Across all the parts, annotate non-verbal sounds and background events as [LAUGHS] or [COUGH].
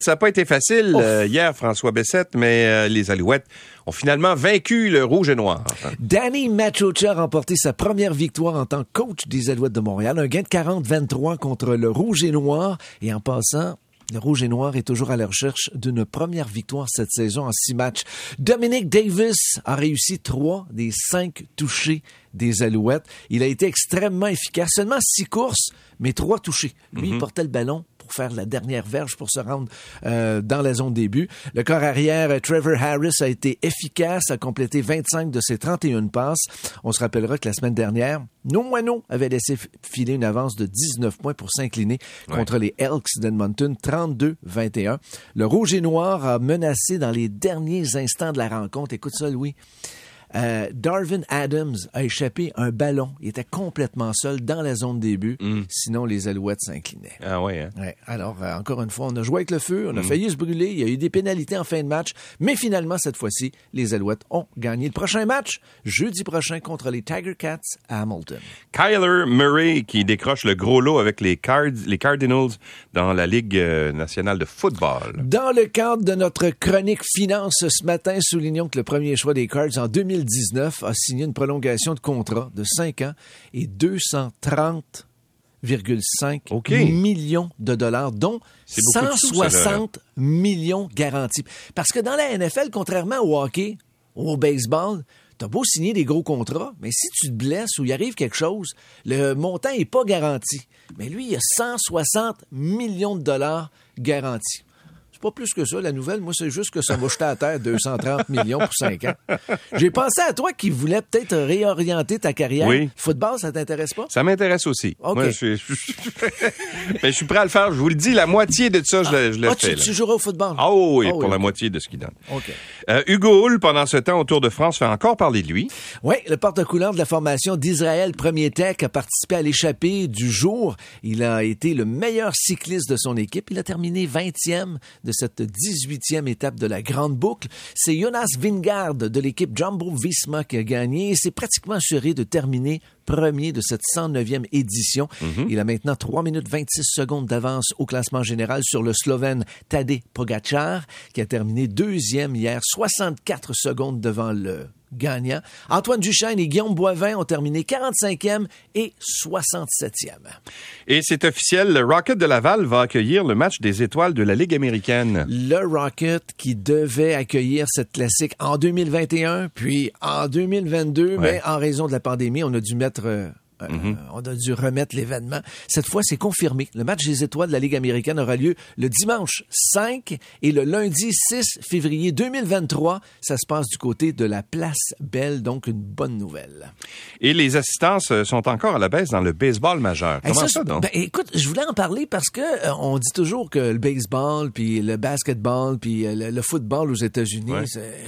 Ça n'a pas été facile euh, hier, François Bessette, mais euh, les Alouettes ont finalement vaincu le Rouge et Noir. Danny Machocha a remporté sa première victoire en tant que coach des Alouettes de Montréal. Un gain de 40-23 contre le Rouge et Noir. Et en passant, le Rouge et Noir est toujours à la recherche d'une première victoire cette saison en six matchs. Dominic Davis a réussi trois des cinq touchés des Alouettes. Il a été extrêmement efficace. Seulement six courses, mais trois touchés. Lui, il portait le ballon pour faire la dernière verge pour se rendre euh, dans la zone début. Le corps arrière, euh, Trevor Harris, a été efficace, a complété 25 de ses 31 passes. On se rappellera que la semaine dernière, nos moineaux avaient laissé filer une avance de 19 points pour s'incliner contre les Elks d'Edmonton, 32-21. Le Rouge et Noir a menacé dans les derniers instants de la rencontre. Écoute ça, Louis. Euh, Darvin Adams a échappé un ballon. Il était complètement seul dans la zone début. Mm. Sinon, les Alouettes s'inclinaient. Ah ouais, hein? Ouais. Alors, euh, encore une fois, on a joué avec le feu, on Mm. a failli se brûler, il y a eu des pénalités en fin de match, mais finalement, cette fois-ci, les Alouettes ont gagné. Le prochain match, jeudi prochain, contre les Tiger Cats à Hamilton. Kyler Murray qui décroche le gros lot avec les, Cards, les Cardinals dans la Ligue euh, nationale de football. Dans le cadre de notre chronique finance ce matin, soulignons que le premier choix des Cards en 2019 a signé une prolongation de contrat de 5 ans et 230,5 OK. millions de dollars, dont C'est beaucoup de sous, ça, là. 160 millions garantis. Parce que dans la NFL, contrairement au hockey ou au baseball, T'as beau signer des gros contrats, mais si tu te blesses ou il arrive quelque chose, le montant n'est pas garanti. Mais lui, il a 160 millions de dollars garantis. C'est pas plus que ça, la nouvelle. Moi, c'est juste que ça m'a jeté à terre 230 [LAUGHS] millions pour 5 ans. J'ai pensé à toi qui voulais peut-être réorienter ta carrière. Oui. Football, ça t'intéresse pas? Ça m'intéresse aussi. OK. Moi, je, suis- [LAUGHS] Mais je suis prêt à le faire. Je vous le dis, la moitié de ça, je je le Ah, fais. tu, là. tu joueras au football? Ah oui, Ah pour oui, la moitié de ce qu'il donne. OK. Euh, Hugo Hull, pendant ce temps au Tour de France, fait encore parler de lui. Oui, le porte-couleur de la formation d'Israël Premier Tech a participé à l'échappée du jour. Il a été le meilleur cycliste de son équipe. Il a terminé 20e de cette 18e étape de la Grande Boucle. C'est Jonas Vingard de l'équipe Jumbo Visma qui a gagné et s'est pratiquement assuré de terminer premier de cette 109e édition. Il a maintenant 3 minutes 26 secondes d'avance au classement général sur le Slovène Tadej Pogacar, qui a terminé deuxième hier, 64 secondes devant le Antoine Duchesne et Guillaume Boivin ont terminé 45e et 67e. Et c'est officiel, le Rocket de Laval va accueillir le match des étoiles de la Ligue américaine. Le Rocket qui devait accueillir cette classique en 2021, puis en 2022, mais en raison de la pandémie, on a dû mettre... euh, euh, On a dû remettre l'événement. Cette fois, c'est confirmé. Le match des étoiles de la Ligue américaine aura lieu le dimanche 5 et le lundi 6 février 2023. Ça se passe du côté de la Place Belle, donc une bonne nouvelle. Et les assistances sont encore à la baisse dans le baseball majeur. Comment ça, donc? ben, écoute, je voulais en parler parce que euh, on dit toujours que le baseball, puis le basketball, puis euh, le, le football aux États-Unis, Ouais.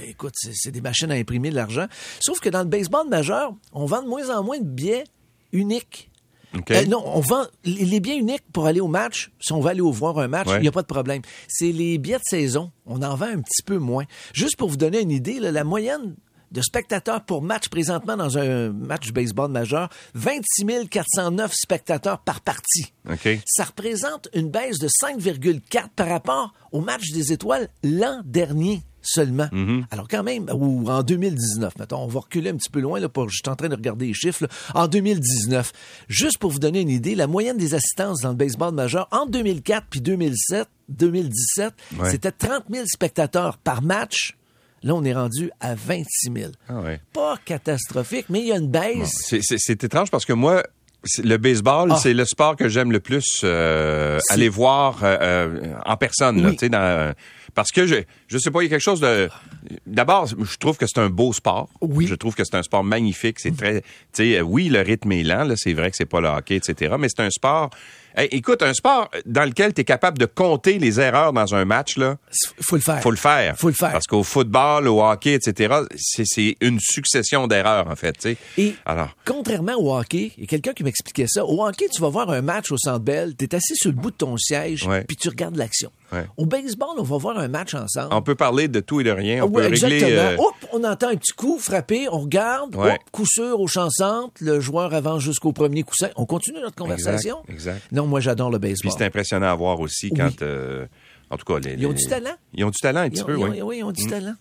écoute, c'est c'est des machines à imprimer de l'argent. Sauf que dans le baseball majeur, on vend de moins en moins de billets uniques. OK. Euh, non, on vend les billets uniques pour aller au match. Si on va aller au voir un match, il Ouais. n'y a pas de problème. C'est les billets de saison. On en vend un petit peu moins. Juste pour vous donner une idée, là, la moyenne de spectateurs pour match présentement dans un match de baseball majeur, 26 409 spectateurs par partie. OK. Ça représente une baisse de 5,4 par rapport au match des étoiles l'an dernier seulement. Alors quand même, ou en 2019, mettons, on va reculer un petit peu loin, là, pour, je suis en train de regarder les chiffres, là. en 2019. Juste pour vous donner une idée, la moyenne des assistances dans le baseball majeur entre 2004 puis 2007, 2017, Ouais. c'était 30 000 spectateurs par match. Là, on est rendu à 26 000. Ah ouais. Pas catastrophique, mais il y a une baisse. C'est- C'est c'est étrange parce que moi, le baseball, Ah. c'est le sport que j'aime le plus euh, aller voir euh, euh, en personne. là, Oui. tu sais, dans- parce que je, je sais pas, il y a quelque chose de. D'abord, je trouve que c'est un beau sport. Oui. Je trouve que c'est un sport magnifique. C'est très, tu sais, euh, oui, le rythme est lent. Là, c'est vrai que c'est pas le hockey, etc. Mais c'est un sport. Hey, écoute, un sport dans lequel tu es capable de compter les erreurs dans un match là. Faut le faire. Faut le faire. Faut le faire. Parce qu'au football, au hockey, etc., c'est c'est une succession d'erreurs, en fait. tu sais. Et Alors, contrairement au hockey, il y a quelqu'un qui m'expliquait ça. Au hockey, tu vas voir un match au Centre Bell, tu es assis sur le bout de ton siège, puis tu regardes l'action. Ouais. Au baseball, on va voir un match ensemble. on peut parler de tout et de rien. On Ouais, peut régler. euh, Hop, on entend un petit coup frappé, on regarde, Ouais. coup sûr au champ centre, le joueur avance jusqu'au premier coussin. On continue notre conversation? exact. Non, moi j'adore le Puis baseball. c'est impressionnant à voir aussi Oui. quand euh, En tout cas, les, Ils ont du talent. Ils ont du talent un Ils petit ont- peu, ils ont- oui. oui, ils ont du talent.